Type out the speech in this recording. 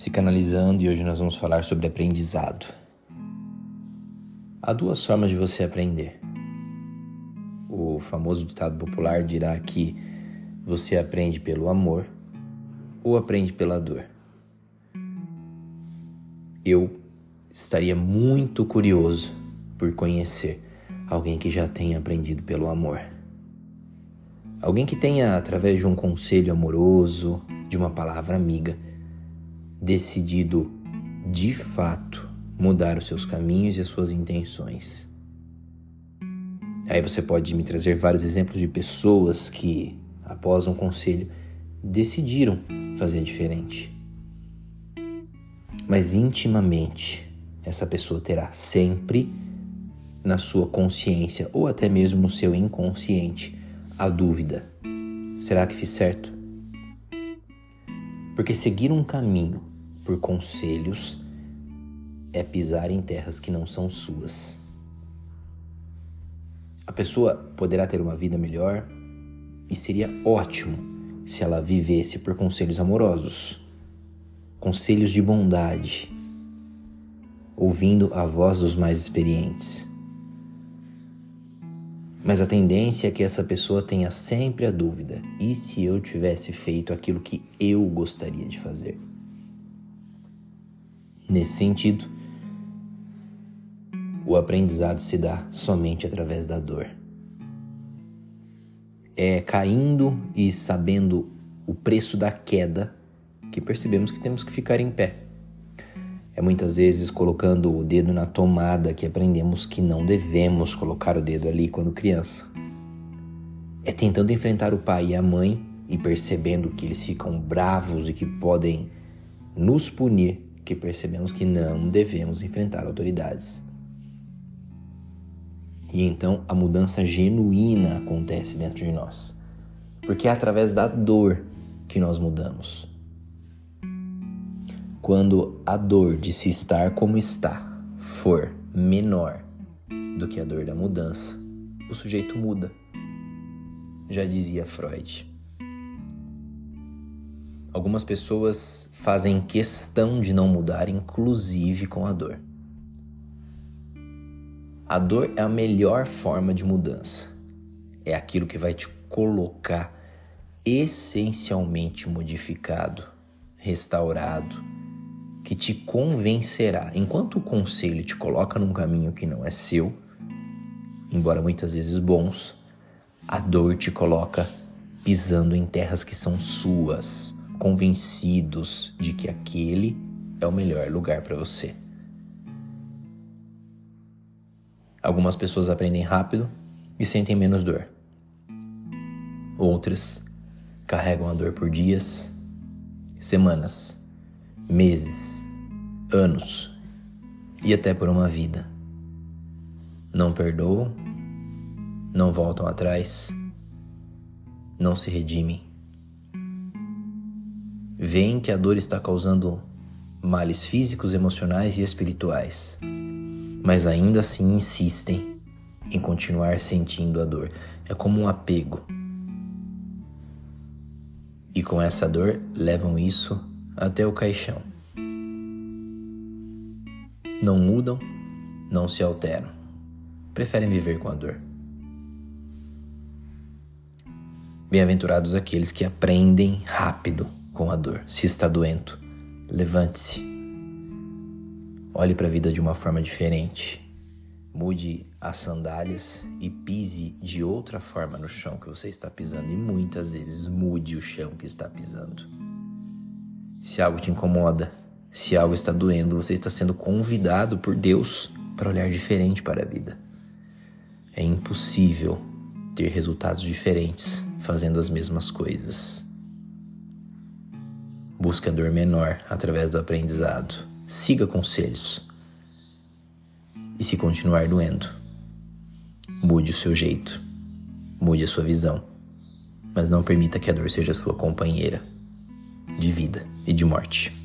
psicanalizando e hoje nós vamos falar sobre aprendizado. Há duas formas de você aprender. O famoso ditado popular dirá que você aprende pelo amor ou aprende pela dor. Eu estaria muito curioso por conhecer alguém que já tenha aprendido pelo amor. Alguém que tenha, através de um conselho amoroso, de uma palavra amiga, decidido de fato mudar os seus caminhos e as suas intenções. Aí você pode me trazer vários exemplos de pessoas que, após um conselho, decidiram fazer diferente. Mas intimamente, essa pessoa terá sempre na sua consciência ou até mesmo no seu inconsciente a dúvida: será que fiz certo? Porque seguir um caminho por conselhos é pisar em terras que não são suas. A pessoa poderá ter uma vida melhor e seria ótimo se ela vivesse por conselhos amorosos, conselhos de bondade, ouvindo a voz dos mais experientes. Mas a tendência é que essa pessoa tenha sempre a dúvida: e se eu tivesse feito aquilo que eu gostaria de fazer? Nesse sentido, o aprendizado se dá somente através da dor. É caindo e sabendo o preço da queda que percebemos que temos que ficar em pé. É muitas vezes colocando o dedo na tomada que aprendemos que não devemos colocar o dedo ali quando criança. É tentando enfrentar o pai e a mãe e percebendo que eles ficam bravos e que podem nos punir que percebemos que não devemos enfrentar autoridades. E então a mudança genuína acontece dentro de nós, porque é através da dor que nós mudamos. Quando a dor de se estar como está for menor do que a dor da mudança, o sujeito muda. Já dizia Freud. Algumas pessoas fazem questão de não mudar, inclusive com a dor. A dor é a melhor forma de mudança. É aquilo que vai te colocar essencialmente modificado, restaurado, que te convencerá. Enquanto o conselho te coloca num caminho que não é seu, embora muitas vezes bons, a dor te coloca pisando em terras que são suas convencidos de que aquele é o melhor lugar para você. Algumas pessoas aprendem rápido e sentem menos dor. Outras carregam a dor por dias, semanas, meses, anos e até por uma vida. Não perdoam, não voltam atrás, não se redimem veem que a dor está causando males físicos, emocionais e espirituais, mas ainda assim insistem em continuar sentindo a dor. É como um apego. E com essa dor levam isso até o caixão. Não mudam, não se alteram. Preferem viver com a dor. Bem-aventurados aqueles que aprendem rápido com a dor. Se está doendo, levante-se. Olhe para a vida de uma forma diferente. Mude as sandálias e pise de outra forma no chão que você está pisando. E muitas vezes mude o chão que está pisando. Se algo te incomoda, se algo está doendo, você está sendo convidado por Deus para olhar diferente para a vida. É impossível ter resultados diferentes fazendo as mesmas coisas. Busque a dor menor através do aprendizado. Siga conselhos. E se continuar doendo, mude o seu jeito, mude a sua visão, mas não permita que a dor seja sua companheira de vida e de morte.